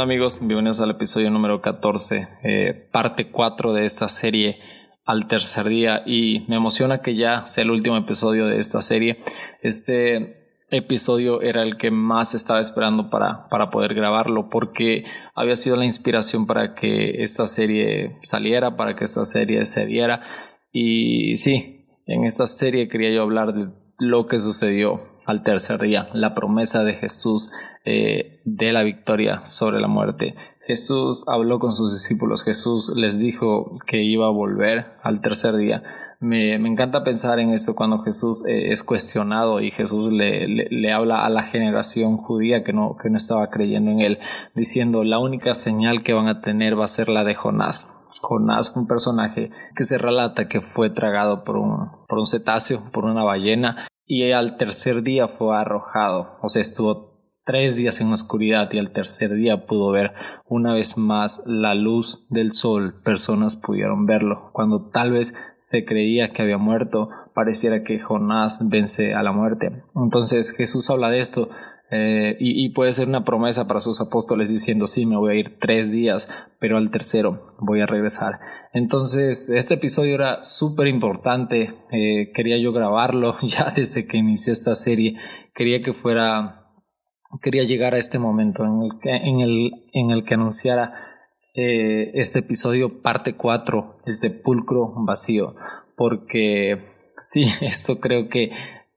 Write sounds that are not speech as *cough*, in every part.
amigos? Bienvenidos al episodio número 14, eh, parte 4 de esta serie al tercer día y me emociona que ya sea el último episodio de esta serie. Este episodio era el que más estaba esperando para, para poder grabarlo porque había sido la inspiración para que esta serie saliera, para que esta serie se diera y sí, en esta serie quería yo hablar de lo que sucedió al tercer día, la promesa de Jesús eh, de la victoria sobre la muerte. Jesús habló con sus discípulos, Jesús les dijo que iba a volver al tercer día. Me, encanta pensar en esto cuando Jesús eh, es cuestionado y Jesús le, le, habla a la generación judía que no, que no estaba creyendo en él, diciendo la única señal que van a tener va a ser la de Jonás. Jonás, un personaje que se relata que fue tragado por un, por un cetáceo, por una ballena, y al tercer día fue arrojado, o sea, estuvo tres días en oscuridad y al tercer día pudo ver una vez más la luz del sol, personas pudieron verlo, cuando tal vez se creía que había muerto, pareciera que Jonás vence a la muerte. Entonces Jesús habla de esto eh, y, puede ser una promesa para sus apóstoles diciendo, sí, me voy a ir tres días, pero al tercero voy a regresar. Entonces, este episodio era súper importante, eh, quería yo grabarlo *laughs* ya desde que inició esta serie, quería que fuera, quería llegar a este momento en el que, en el, en el que anunciara eh, este episodio parte 4, el sepulcro vacío, porque sí, *laughs* esto creo que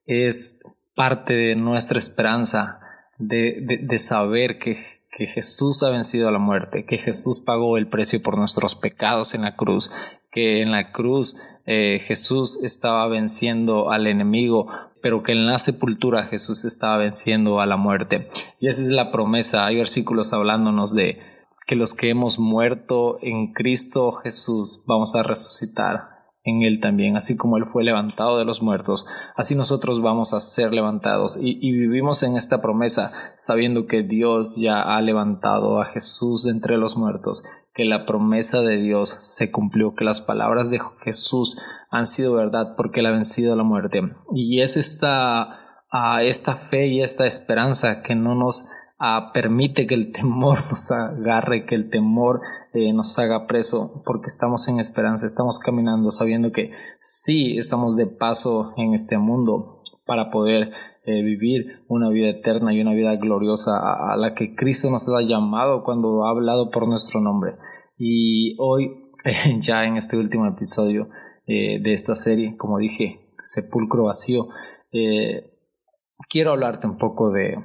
es parte de nuestra esperanza de, saber que, Jesús ha vencido a la muerte, que Jesús pagó el precio por nuestros pecados en la cruz, que en la cruz eh, Jesús estaba venciendo al enemigo, pero que en la sepultura Jesús estaba venciendo a la muerte. Y esa es la promesa. Hay versículos hablándonos de que los que hemos muerto en Cristo Jesús vamos a resucitar en Él también, así como Él fue levantado de los muertos, así nosotros vamos a ser levantados y, vivimos en esta promesa sabiendo que Dios ya ha levantado a Jesús entre los muertos, que la promesa de Dios se cumplió, que las palabras de Jesús han sido verdad porque Él ha vencido la muerte. Y es esta, esta fe y esta esperanza que no nos permite que el temor *laughs* nos agarre, que el temor eh, nos haga preso, porque estamos en esperanza, estamos caminando sabiendo que sí estamos de paso en este mundo para poder eh, vivir una vida eterna y una vida gloriosa a, la que Cristo nos ha llamado cuando ha hablado por nuestro nombre. Y hoy, *laughs* ya en este último episodio eh, de esta serie, como dije, Sepulcro Vacío, quiero hablarte un poco de,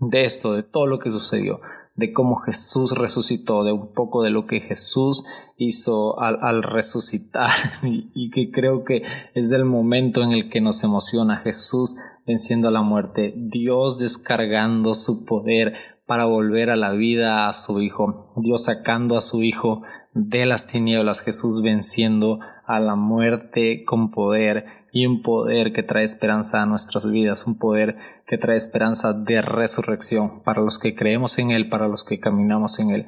de esto, de todo lo que sucedió, de cómo Jesús resucitó, de un poco de lo que Jesús hizo al, resucitar *laughs* y, que creo que es el momento en el que nos emociona Jesús venciendo a la muerte, Dios descargando su poder para volver a la vida a su Hijo, Dios sacando a su Hijo de las tinieblas, Jesús venciendo a la muerte con poder y un poder que trae esperanza a nuestras vidas, un poder que trae esperanza de resurrección para los que creemos en Él, para los que caminamos en Él.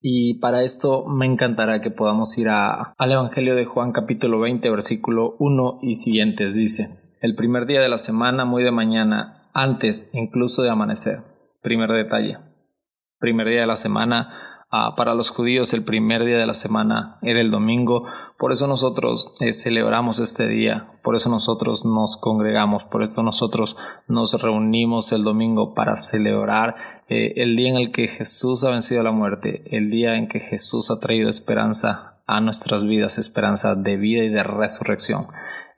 Y para esto me encantará que podamos ir a, al Evangelio de Juan capítulo 20 versículo 1 y siguientes. Dice, el primer día de la semana, muy de mañana, antes incluso de amanecer. Primer detalle. Primer día de la semana, Ah, para los judíos el primer día de la semana era el domingo, por eso nosotros eh, celebramos este día, por eso nosotros nos congregamos, por eso nosotros nos reunimos el domingo para celebrar eh, el día en el que Jesús ha vencido la muerte, el día en que Jesús ha traído esperanza a nuestras vidas, esperanza de vida y de resurrección.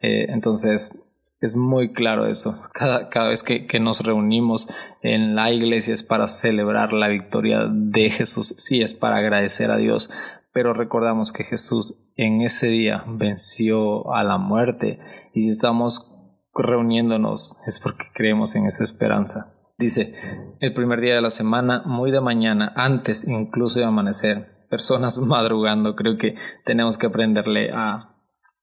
Eh, entonces, es muy claro eso. *laughs* Cada, cada vez que, que, nos reunimos en la iglesia es para celebrar la victoria de Jesús. Sí, es para agradecer a Dios. Pero recordamos que Jesús en ese día venció a la muerte. Y si estamos reuniéndonos es porque creemos en esa esperanza. Dice, el primer día de la semana, muy de mañana, antes incluso de amanecer, personas *laughs* madrugando, creo que tenemos que aprenderle a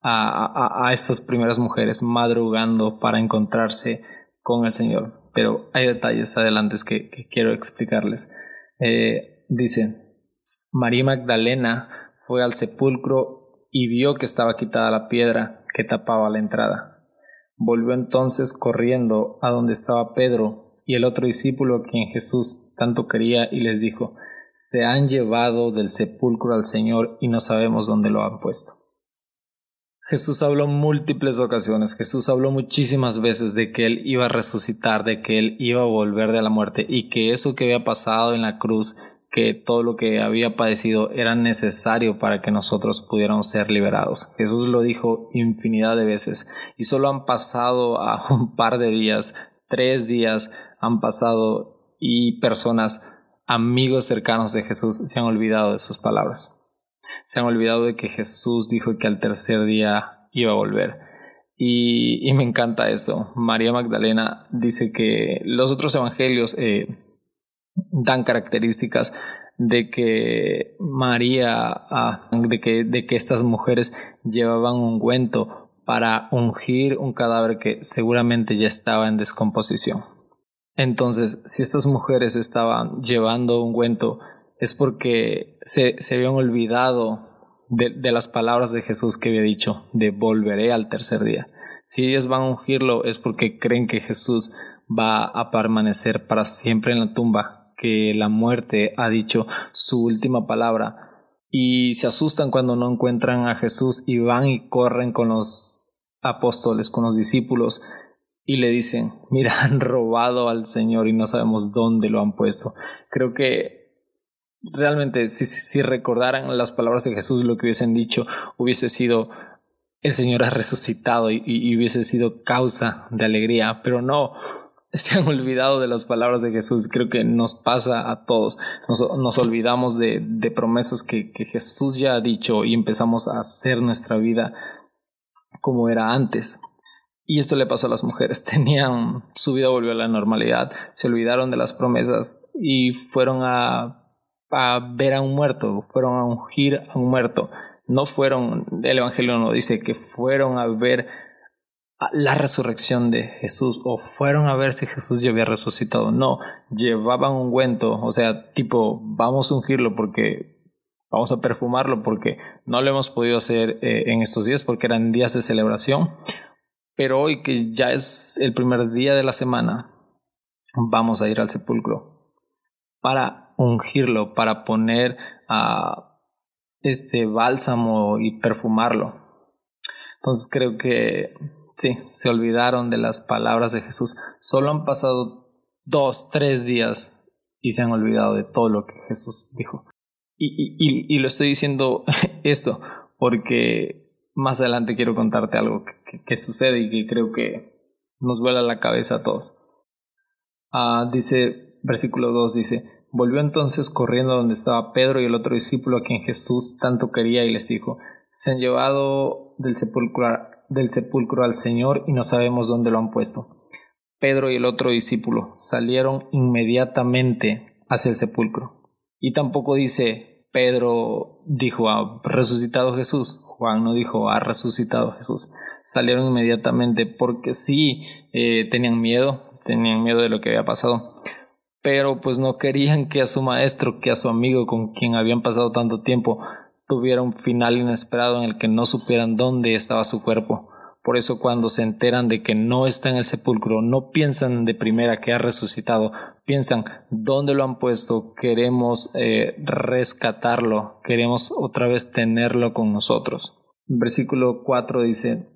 a, estas primeras mujeres madrugando para encontrarse con el Señor. Pero hay detalles adelante que, quiero explicarles. Eh, dice, María Magdalena fue al sepulcro y vio que estaba quitada la piedra que tapaba la entrada. Volvió entonces corriendo a donde estaba Pedro y el otro discípulo quien Jesús tanto quería y les dijo, se han llevado del sepulcro al Señor y no sabemos dónde lo han puesto. Jesús habló múltiples ocasiones, Jesús habló muchísimas veces de que Él iba a resucitar, de que Él iba a volver de la muerte y que eso que había pasado en la cruz, que todo lo que había padecido era necesario para que nosotros pudiéramos ser liberados. Jesús lo dijo infinidad de veces y solo han pasado a *laughs* un par de días, tres días han pasado y personas, amigos cercanos de Jesús, se han olvidado de sus palabras se han olvidado de que Jesús dijo que al tercer día iba a volver. Y, me encanta eso. María Magdalena dice que los otros evangelios eh, dan características de que María, ah, de, que, de que estas mujeres llevaban un ungüento para ungir un cadáver que seguramente ya estaba en descomposición. Entonces, si estas mujeres estaban llevando un ungüento es porque se, se habían olvidado de, de, las palabras de Jesús que había dicho, de volveré al tercer día. Si ellos van a ungirlo es porque creen que Jesús va a permanecer para siempre en la tumba, que la muerte ha dicho su última palabra y se asustan cuando no encuentran a Jesús y van y corren con los apóstoles, con los discípulos y le dicen, mira, han robado al Señor y no sabemos dónde lo han puesto. Creo que realmente si, si recordaran las palabras de Jesús, lo que hubiesen dicho hubiese sido el Señor ha resucitado y, hubiese sido causa de alegría, pero no, *laughs* se han olvidado de las palabras de Jesús. Creo que nos pasa a todos. Nos, olvidamos de, promesas que, que, Jesús ya ha dicho y empezamos a hacer nuestra vida como era antes. Y esto le pasó a las mujeres. *laughs* Tenían su vida volvió a la normalidad, se olvidaron de las promesas y fueron a a ver a un muerto, fueron a ungir a un muerto. No fueron, el Evangelio no dice que fueron a ver la resurrección de Jesús o fueron a ver si Jesús ya había resucitado. No, llevaban un ungüento, o sea, tipo, vamos a ungirlo porque vamos a perfumarlo porque no lo hemos podido hacer eh, en estos días porque eran días de celebración. Pero hoy que ya es el primer día de la semana, vamos a ir al sepulcro para ungirlo, para poner a este bálsamo y perfumarlo. Entonces creo que sí, se olvidaron de las palabras de Jesús. Solo han pasado dos, tres días y se han olvidado de todo lo que Jesús dijo. Y, y, lo estoy diciendo *laughs* esto porque más adelante quiero contarte algo que, sucede y que creo que nos vuela la cabeza a todos. Ah, dice, versículo 2 dice, Volvió entonces corriendo donde estaba Pedro y el otro discípulo a quien Jesús tanto quería y les dijo, se han llevado del sepulcro, al Señor y no sabemos dónde lo han puesto. Pedro y el otro discípulo salieron inmediatamente hacia el sepulcro. Y tampoco dice Pedro dijo ha resucitado Jesús, Juan no dijo ha resucitado Jesús. Salieron inmediatamente porque sí eh, tenían miedo, tenían miedo de lo que había pasado pero pues no querían que a su maestro, que a su amigo con quien habían pasado tanto tiempo, tuviera un final inesperado en el que no supieran dónde estaba su cuerpo. Por eso cuando se enteran de que no está en el sepulcro, no piensan de primera que ha resucitado, piensan dónde lo han puesto, queremos eh, rescatarlo, queremos otra vez tenerlo con nosotros. Versículo 4 dice,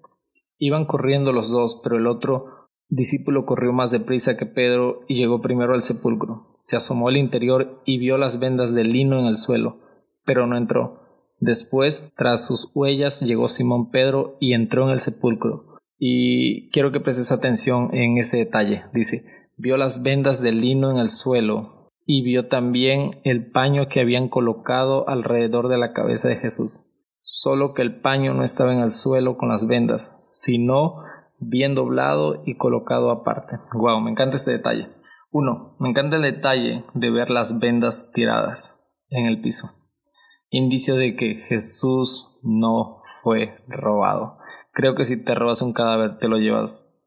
iban corriendo los dos, pero el otro discípulo corrió más deprisa que Pedro y llegó primero al sepulcro. Se asomó al interior y vio las vendas de lino en el suelo, pero no entró. Después, tras sus huellas, llegó Simón Pedro y entró en el sepulcro. Y quiero que prestes atención en ese detalle. Dice, vio las vendas de lino en el suelo y vio también el paño que habían colocado alrededor de la cabeza de Jesús. Solo que el paño no estaba en el suelo con las vendas, sino bien doblado y colocado aparte. Wow, me encanta este detalle. Uno, me encanta el detalle de ver las vendas tiradas en el piso. Indicio de que Jesús no fue robado. Creo que si te robas un cadáver te lo llevas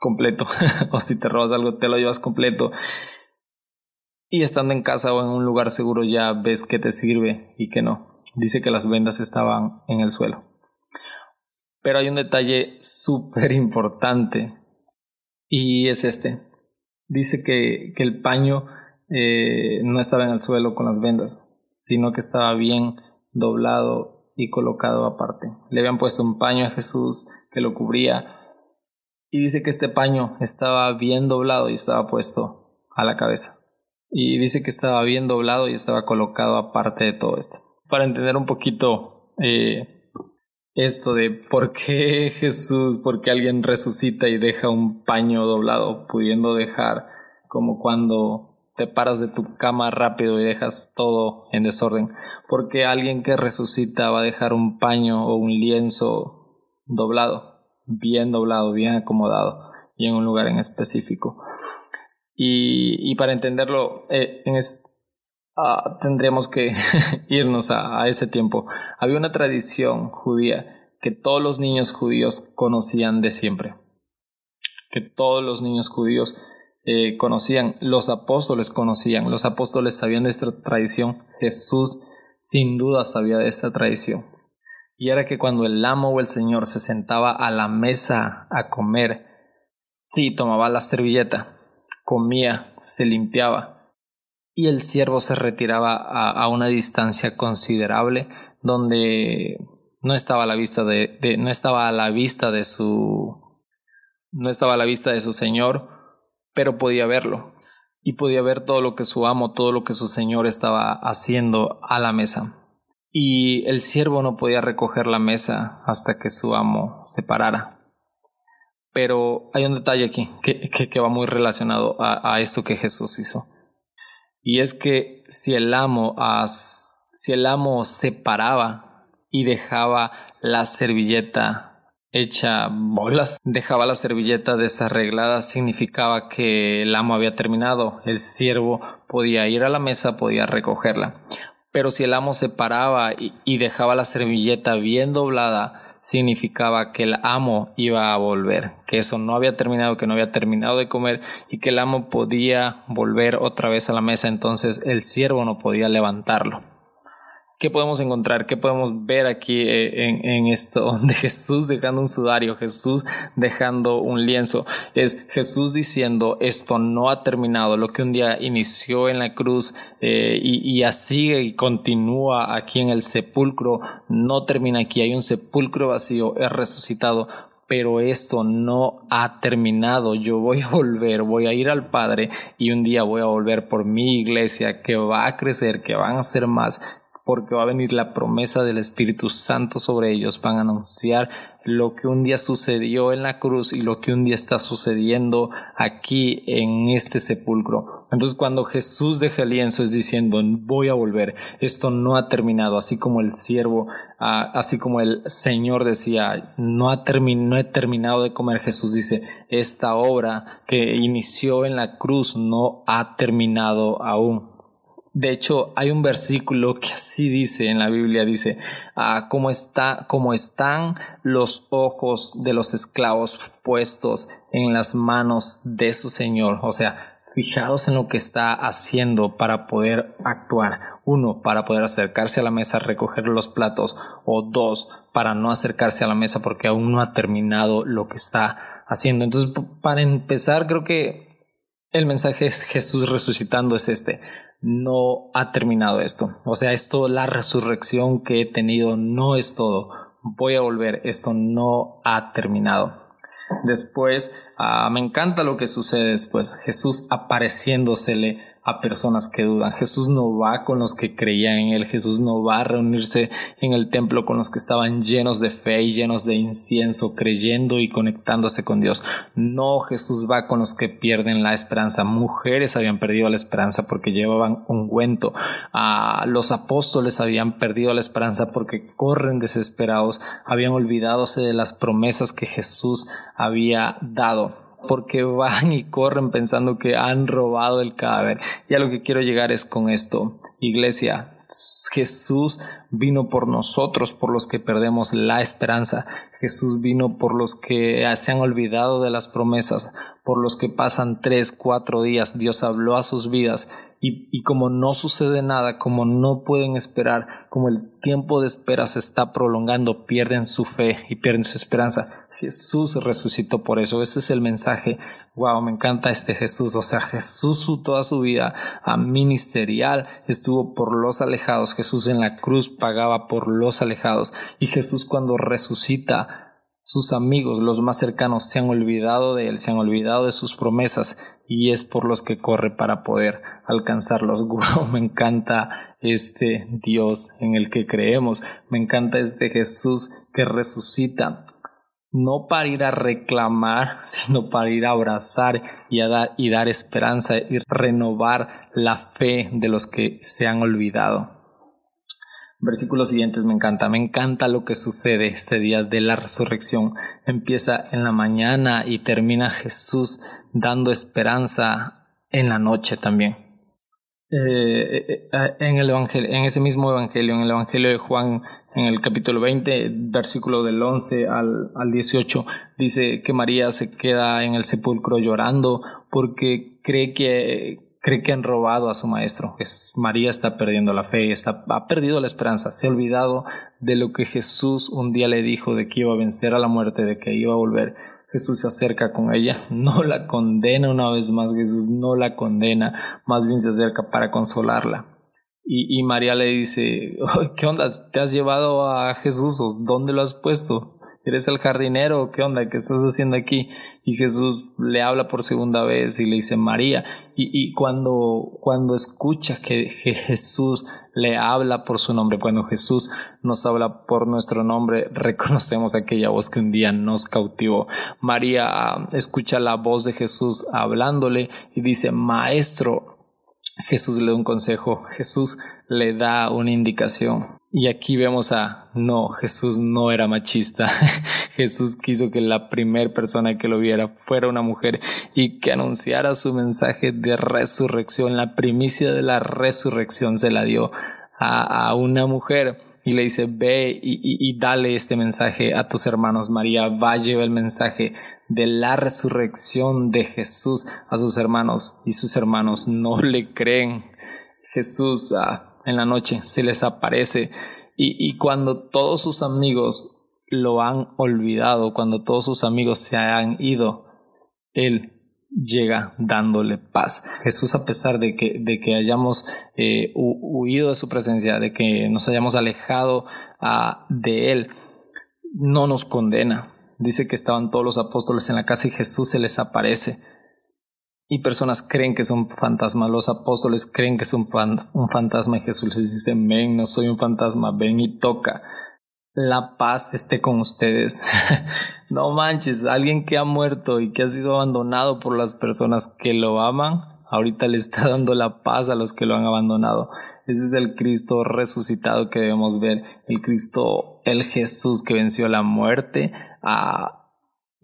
completo. *laughs* o si te robas algo te lo llevas completo. Y estando en casa o en un lugar seguro ya ves que te sirve y que no. Dice que las vendas estaban en el suelo. Pero hay un detalle súper importante y es este. Dice que, que, el paño eh, no estaba en el suelo con las vendas, sino que estaba bien doblado y colocado aparte. Le habían puesto un paño a Jesús que lo cubría y dice que este paño estaba bien doblado y estaba puesto a la cabeza. Y dice que estaba bien doblado y estaba colocado aparte de todo esto. Para entender un poquito eh, esto de por qué *laughs* Jesús, por qué alguien resucita y deja un paño doblado, pudiendo dejar como cuando te paras de tu cama rápido y dejas todo en desorden. Porque alguien que resucita va a dejar un paño o un lienzo doblado bien doblado, bien acomodado y en un lugar en específico. Y, para entenderlo, eh, ah, tendríamos que *laughs* irnos a, ese tiempo. Había una tradición judía que todos los niños judíos conocían de siempre. Que todos los niños judíos eh, conocían, los apóstoles conocían, los apóstoles sabían de esta tradición, Jesús sin duda sabía de esta tradición y era que cuando el amo o el señor se sentaba a la mesa a comer, sí, tomaba la servilleta, comía, se limpiaba, y el siervo se retiraba a, una distancia considerable donde no estaba a la vista de, no estaba a la vista de su no estaba a la vista de su señor, pero podía verlo y podía ver todo lo que su amo, todo lo que su señor estaba haciendo a la mesa y el siervo no podía recoger la mesa hasta que su amo se parara. Pero hay un detalle aquí que, que, va muy relacionado a, esto que Jesús hizo. Y es que si el amo, si el amo se paraba y dejaba la servilleta hecha bolas, dejaba la servilleta desarreglada, significaba que el amo había terminado. El siervo podía ir a la mesa, podía recogerla. Pero si el amo se paraba y, dejaba la servilleta bien doblada, significaba que el amo iba a volver, que eso no había terminado, que no había terminado de comer y que el amo podía volver otra vez a la mesa, entonces el siervo no podía levantarlo. ¿Qué podemos encontrar? ¿Qué podemos ver aquí eh, en, esto *laughs* de Jesús dejando un sudario, Jesús dejando un lienzo? Es Jesús diciendo esto no ha terminado, lo que un día inició en la cruz eh, y, y así y continúa aquí en el sepulcro, no termina aquí, hay un sepulcro vacío, es resucitado, pero esto no ha terminado. Yo voy a volver, voy a ir al Padre y un día voy a volver por mi iglesia que va a crecer, que van a ser más, porque va a venir la promesa del Espíritu Santo sobre ellos, van a anunciar lo que un día sucedió en la cruz y lo que un día está sucediendo aquí en este sepulcro. Entonces cuando Jesús deja el lienzo es diciendo, voy a volver, esto no ha terminado, así como el siervo, ah, así como el Señor decía, no, ha no he terminado de comer, Jesús dice, esta obra que inició en la cruz no ha terminado aún. De hecho, hay un versículo que así dice en la Biblia, dice, ah, está, como están los ojos de los esclavos puestos en las manos de su Señor. O sea, fijados en lo que está haciendo para poder actuar. Uno, para poder acercarse a la mesa, recoger los platos. O dos, para no acercarse a la mesa porque aún no ha terminado lo que está haciendo. Entonces, para empezar, creo que el mensaje es Jesús resucitando es este no ha terminado esto. O sea, esto, la resurrección que he tenido no es todo. Voy a volver, esto no ha terminado. Después, ah, me encanta lo que sucede después. Jesús apareciéndosele a personas que dudan. Jesús no va con los que creían en Él. Jesús no va a reunirse en el templo con los que estaban llenos de fe y llenos de incienso, creyendo y conectándose con Dios. No, Jesús va con los que pierden la esperanza. Mujeres habían perdido la esperanza porque llevaban ungüento. Ah, los apóstoles habían perdido la esperanza porque corren desesperados. Habían olvidadose de las promesas que Jesús había dado porque van y corren pensando que han robado el cadáver. Y a lo que quiero llegar es con esto, iglesia. Jesús vino por nosotros, por los que perdemos la esperanza. Jesús vino por los que se han olvidado de las promesas, por los que pasan tres, cuatro días. Dios habló a sus vidas y, y como no sucede nada, como no pueden esperar, como el tiempo de espera se está prolongando, pierden su fe y pierden su esperanza. Jesús resucitó por eso. Ese es el mensaje. Wow, me encanta este Jesús. O sea, Jesús su, toda su vida a ministerial estuvo por los alejados. Jesús en la cruz pagaba por los alejados. Y Jesús cuando resucita, sus amigos, los más cercanos, se han olvidado de él, se han olvidado de sus promesas y es por los que corre para poder alcanzarlos. *laughs* Me encanta este Dios en el que creemos. Me encanta este Jesús que resucita no para ir a reclamar, *laughs* sino para ir a abrazar y, a dar, y dar esperanza y renovar la fe de los que se han olvidado. Versículos siguientes me encanta, me encanta lo que sucede este día de la resurrección. Empieza en la mañana y termina Jesús dando esperanza en la noche también. Eh, eh, eh, en, el evangelio, en ese mismo evangelio, en el evangelio de Juan, en el capítulo 20, versículo del 11 al, al 18, dice que María se queda en el sepulcro llorando porque cree que, cree que han robado a su maestro. Es, María está perdiendo la fe, está, ha perdido la esperanza, se ha olvidado de lo que Jesús un día le dijo de que iba a vencer a la muerte, de que iba a volver. Jesús se acerca con ella, *laughs* no la condena una vez más, Jesús no la condena, más bien se acerca para consolarla. Y, y María le dice, ¿qué onda? ¿Te has llevado a Jesús? ¿Dónde lo has puesto? ¿Eres el jardinero? ¿Qué onda? ¿Qué estás haciendo aquí? Y Jesús le habla por segunda vez y le dice María. Y, y cuando, cuando escucha que, que, Jesús le habla por su nombre, cuando Jesús nos habla por nuestro nombre, reconocemos aquella voz que un día nos cautivó. María ah, escucha la voz de Jesús hablándole y dice, Maestro, Jesús le da un consejo, Jesús le da una indicación. Y aquí vemos a, no, Jesús no era machista. *laughs* Jesús quiso que la primera persona que lo viera fuera una mujer y que anunciara su mensaje de resurrección. La primicia de la resurrección se la dio a, a una mujer y le dice, ve y, y, dale este mensaje a tus hermanos. María va a llevar el mensaje de la resurrección de Jesús a sus hermanos y sus hermanos no le creen. Jesús ah, en la noche se les aparece y, y cuando todos sus amigos lo han olvidado, cuando todos sus amigos se han ido, Él llega dándole paz. Jesús, a pesar de que, de que hayamos eh, huido de su presencia, de que nos hayamos alejado uh, de Él, no nos condena. Dice que estaban todos los apóstoles en la casa y Jesús se les aparece. Y personas creen que son fantasmas. Los apóstoles creen que es un, fantasma y Jesús les dice, ven, no soy un fantasma, ven y toca la paz esté con ustedes. *laughs* no manches, alguien que ha muerto y que ha sido abandonado por las personas que lo aman, ahorita le está *laughs* dando la paz a los que lo han abandonado. Ese es el Cristo resucitado que debemos ver, el Cristo, el Jesús que venció la muerte a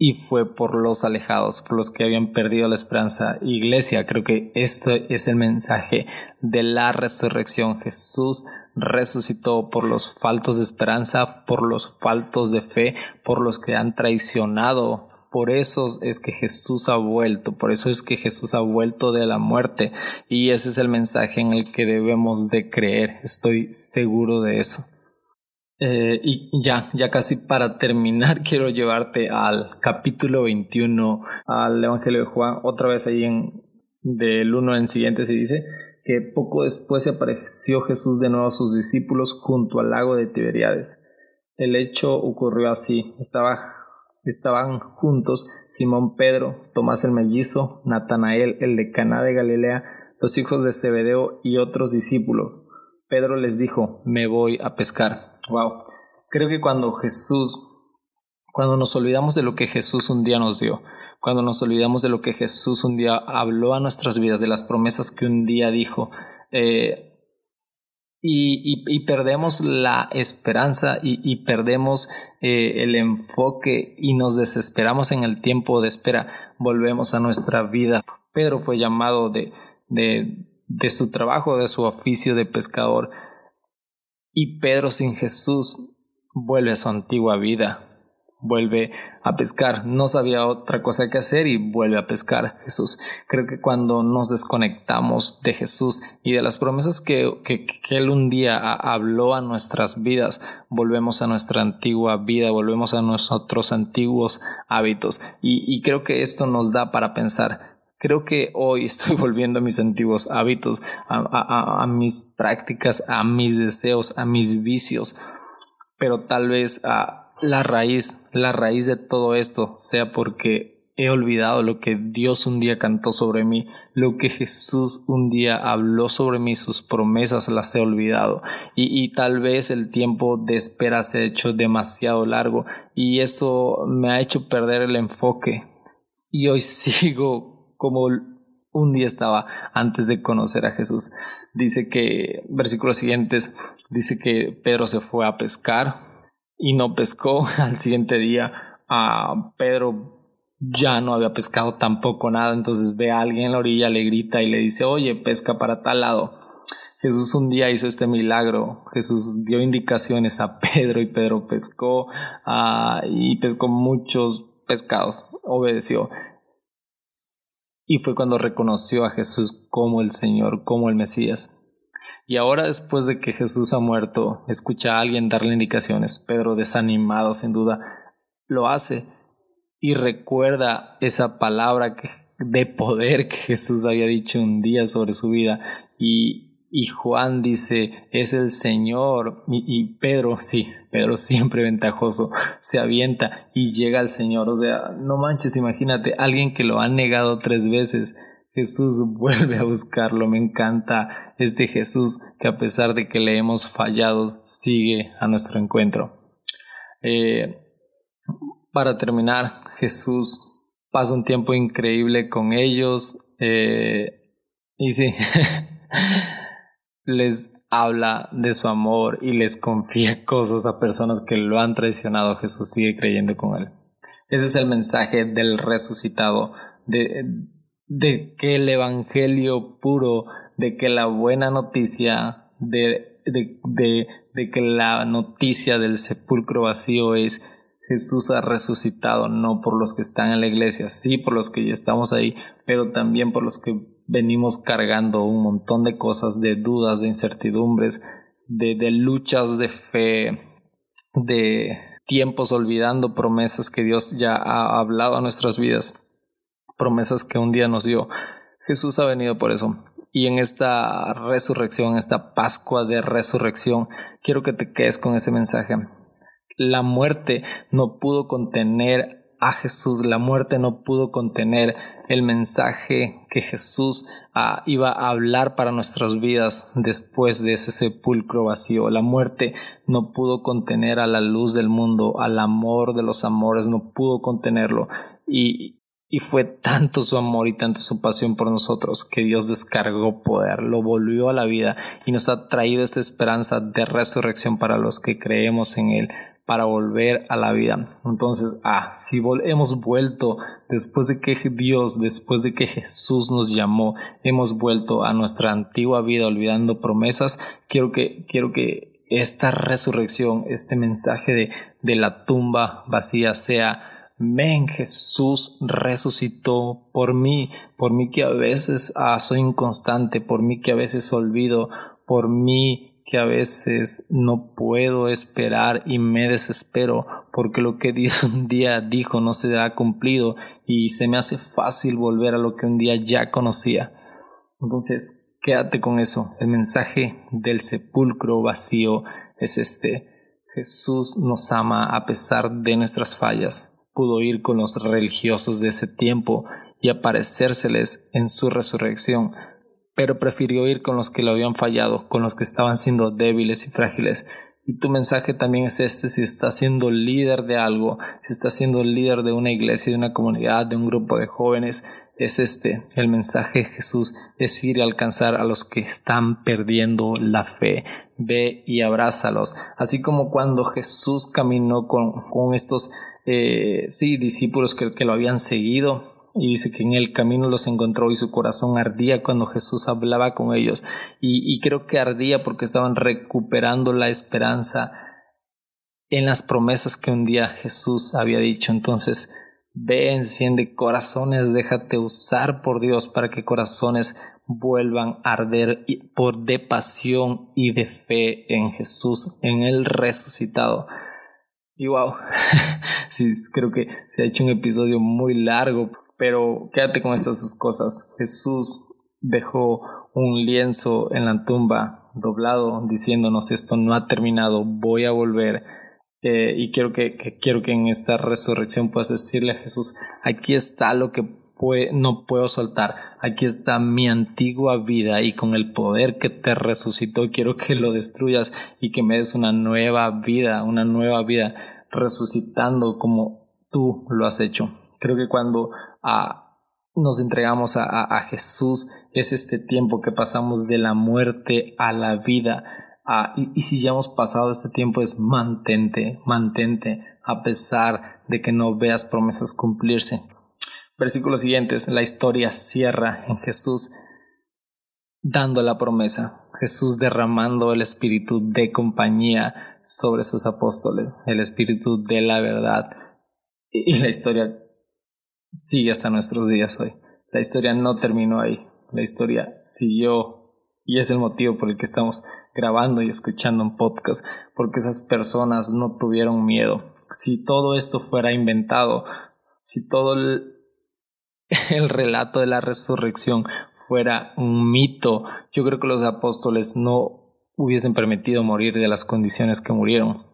y fue por los alejados, por los que habían perdido la esperanza. Iglesia, creo que esto es el mensaje de la resurrección. Jesús resucitó por los faltos de esperanza, por los faltos de fe, por los que han traicionado. Por eso es que Jesús ha vuelto, por eso es que Jesús ha vuelto de la muerte. Y ese es el mensaje en el que debemos de creer. Estoy seguro de eso. Eh, y ya, ya casi para terminar, *laughs* quiero llevarte al capítulo 21, al Evangelio de Juan, otra vez ahí en del 1 en siguiente se dice que poco después se apareció Jesús de nuevo a sus discípulos junto al lago de Tiberiades. El hecho ocurrió así, Estaba, estaban juntos Simón Pedro, Tomás el mellizo, Natanael el de Caná de Galilea, los hijos de Zebedeo y otros discípulos. Pedro les dijo, me voy a pescar. Wow. Creo que cuando Jesús, cuando nos olvidamos de lo que Jesús un día nos dio, cuando nos olvidamos de lo que Jesús un día habló a nuestras vidas, de las promesas que un día dijo, eh, y, perdemos la esperanza y, perdemos eh, el enfoque y nos desesperamos en el tiempo de espera, volvemos a nuestra vida. Pedro fue llamado de, de su trabajo, de su oficio de pescador. Y Pedro sin Jesús vuelve a su antigua vida. vuelve a pescar. No sabía otra cosa que hacer y vuelve a pescar Jesús. Creo que cuando nos desconectamos de Jesús y de las promesas que, que, Él un día habló a nuestras vidas, volvemos a nuestra antigua vida, volvemos a nuestros antiguos hábitos. Y, y creo que esto nos da para pensar. Creo que hoy *laughs* estoy volviendo a mis antiguos hábitos, a, mis prácticas, a mis deseos, a mis vicios, pero tal vez a la raíz, la raíz de todo esto sea porque he olvidado lo que Dios un día cantó sobre mí, lo que Jesús un día habló sobre mí, sus promesas las he olvidado. Y, y tal vez el tiempo de espera se ha hecho demasiado largo y eso me ha hecho perder el enfoque. Y hoy *laughs* sigo como un día estaba antes de conocer a Jesús. Dice que, versículos siguientes, dice que Pedro se fue a pescar, y no pescó. *laughs* Al siguiente día, a Pedro ya no había pescado tampoco nada, entonces ve a alguien en la orilla, le grita y le dice, oye, pesca para tal lado. Jesús un día hizo este milagro, Jesús dio indicaciones a Pedro y Pedro pescó uh, y pescó muchos pescados, obedeció. Y fue cuando reconoció a Jesús como el Señor, como el Mesías. Y ahora después de que Jesús ha muerto, escucha a alguien darle indicaciones. Pedro, desanimado sin duda, lo hace y recuerda esa palabra de poder que Jesús había dicho un día sobre su vida. Y, y Juan dice, es el Señor. Y, Pedro, *laughs* sí, Pedro siempre ventajoso, se avienta y llega al Señor. O sea, no manches, imagínate, alguien que lo ha negado tres veces Jesús vuelve a buscarlo. Me encanta este Jesús que a pesar de que le hemos fallado, sigue a nuestro encuentro. Eh, para terminar, Jesús pasa un tiempo increíble con ellos eh, y sí, *laughs* les habla de su amor y les confía *laughs* cosas a personas que lo han traicionado. Jesús sigue creyendo con él. Ese es el mensaje del resucitado. De, de que el Evangelio puro, de que la buena noticia, de, de, de, de que la noticia del sepulcro vacío es Jesús ha resucitado, no por los que están en la iglesia, sí por los que ya estamos ahí, pero también por los que venimos cargando un montón de cosas, de dudas, de incertidumbres, de, luchas de fe, de tiempos olvidando promesas que Dios ya ha hablado a nuestras vidas promesas que un día nos dio. Jesús ha venido por eso. Y en esta resurrección, esta Pascua de resurrección, quiero que te quedes con ese mensaje. La muerte no pudo contener a Jesús, la muerte no pudo contener el mensaje que Jesús ah, iba a hablar para nuestras vidas después de ese sepulcro vacío. La muerte no pudo contener a la luz del mundo, al amor de los amores, no pudo contenerlo. Y, y fue tanto su amor y tanto su pasión por nosotros que Dios descargó poder, lo volvió a la vida y nos ha traído esta esperanza de resurrección para los que creemos en Él, para volver a la vida. Entonces, ah, si hemos vuelto después de que Dios, después de que Jesús nos llamó, hemos vuelto a nuestra antigua vida olvidando promesas, quiero que, quiero que esta resurrección, este mensaje de, de la tumba vacía sea Men, Jesús resucitó por mí, por mí que a veces ah, soy inconstante, por mí que a veces olvido, por mí que a veces no puedo esperar y me desespero porque lo que *laughs* Dios un día dijo no se ha cumplido y se me hace fácil volver a lo que un día ya conocía. Entonces, quédate con eso. El mensaje del sepulcro vacío es este. Jesús nos ama a pesar de nuestras fallas pudo ir con los religiosos de ese tiempo y aparecérseles en su resurrección, pero prefirió ir con los que lo habían fallado, con los que estaban siendo débiles y frágiles. Y tu mensaje también es este, si estás siendo líder de algo, si estás siendo líder de una iglesia, de una comunidad, de un grupo de jóvenes, es este, el mensaje de Jesús es ir a alcanzar a los que están perdiendo la fe, ve y abrázalos. Así como cuando Jesús caminó con, con estos eh, sí, discípulos que, que lo habían seguido, y dice que en el camino los encontró y su corazón ardía cuando Jesús hablaba con ellos. Y, y, creo que ardía porque estaban recuperando la esperanza. en las promesas que un día Jesús había dicho. Entonces, Ve, enciende corazones, déjate usar por Dios para que corazones vuelvan a arder por de pasión y de fe en Jesús, en el resucitado. Y wow, *laughs* sí, creo que se ha hecho un episodio muy largo, pero quédate con estas dos cosas. Jesús dejó un lienzo en la tumba doblado diciéndonos esto no ha terminado, voy a volver eh, y quiero que, quiero que en esta resurrección puedas decirle a Jesús, aquí está lo que no puedo soltar, aquí está mi antigua vida y con el poder que te resucitó quiero que lo destruyas y que me des una nueva vida, una nueva vida resucitando como tú lo has hecho. Creo que cuando ah, nos entregamos a Jesús es este tiempo que pasamos de la muerte a la vida Ah, y, si ya hemos pasado este tiempo es mantente, mantente, a pesar de que no veas promesas cumplirse. Versículos siguientes, la historia cierra en Jesús dando la promesa, Jesús derramando el espíritu de compañía sobre sus apóstoles, el espíritu de la verdad. Y, la historia sigue hasta nuestros días hoy. La historia no terminó ahí, la historia siguió y es el motivo por el que estamos grabando y escuchando un podcast, porque esas personas no tuvieron miedo. Si todo esto fuera inventado, si todo *laughs* el relato de la resurrección fuera un mito, yo creo que los apóstoles no hubiesen permitido morir de las condiciones que murieron.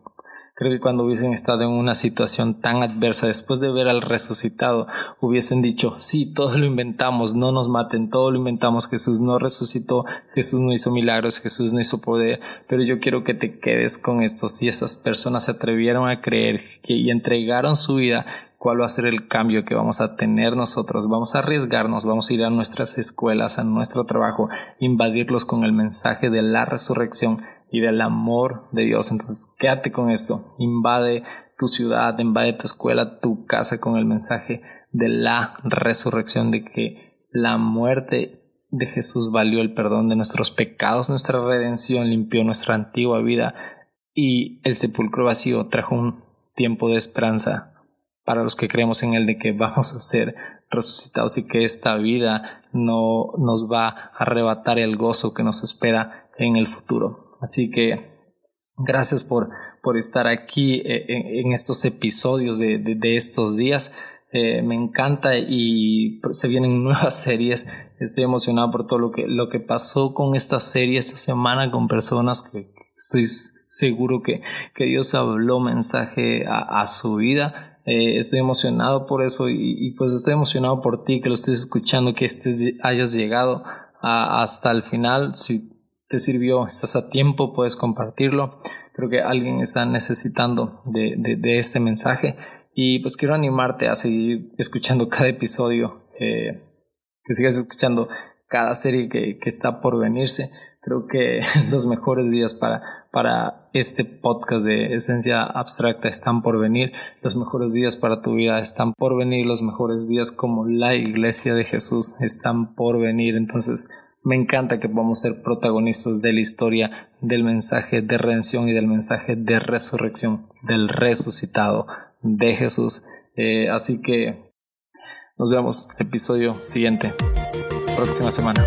Creo que cuando hubiesen estado en una situación tan adversa después de ver al resucitado, hubiesen dicho, sí, todo lo inventamos, no nos maten, todo lo inventamos, Jesús no resucitó, Jesús no hizo milagros, Jesús no hizo poder, pero yo quiero que te quedes con esto, si esas personas se atrevieron a creer y entregaron su vida, cuál va a ser el cambio que vamos a tener nosotros. Vamos a arriesgarnos, vamos a ir a nuestras escuelas, a nuestro trabajo, invadirlos con el mensaje de la resurrección y del amor de Dios. Entonces, quédate con esto. Invade tu ciudad, invade tu escuela, tu casa con el mensaje de la resurrección, de que la muerte de Jesús valió el perdón de nuestros pecados, nuestra redención limpió nuestra antigua vida y el sepulcro vacío trajo un tiempo de esperanza para los que creemos en Él de que vamos a ser resucitados y que esta vida no nos va a arrebatar el gozo que nos espera en el futuro. Así que gracias por, por estar aquí eh, en, estos episodios de, de, estos días. Eh, me encanta y se vienen *laughs* nuevas series. Estoy emocionado por todo lo que, lo que pasó con esta serie esta semana con personas que estoy seguro que, que Dios habló mensaje a su vida eh, estoy emocionado por eso y, pues estoy emocionado por ti que lo estés escuchando, que estés, hayas llegado hasta el final. Si te sirvió, estás a tiempo, puedes compartirlo. Creo que alguien está necesitando de, de, este mensaje y pues quiero animarte a seguir escuchando *laughs* cada episodio, eh, que sigas escuchando cada serie que, que está por venirse. Creo que *laughs* los mejores días para para este podcast de Esencia Abstracta están por venir, los mejores días para tu vida están por venir, los mejores días como la iglesia de Jesús están por venir. Entonces, me encanta que podamos ser protagonistas de la historia del mensaje de redención y del mensaje de resurrección del resucitado de Jesús. Eh, así que nos vemos episodio siguiente, próxima semana.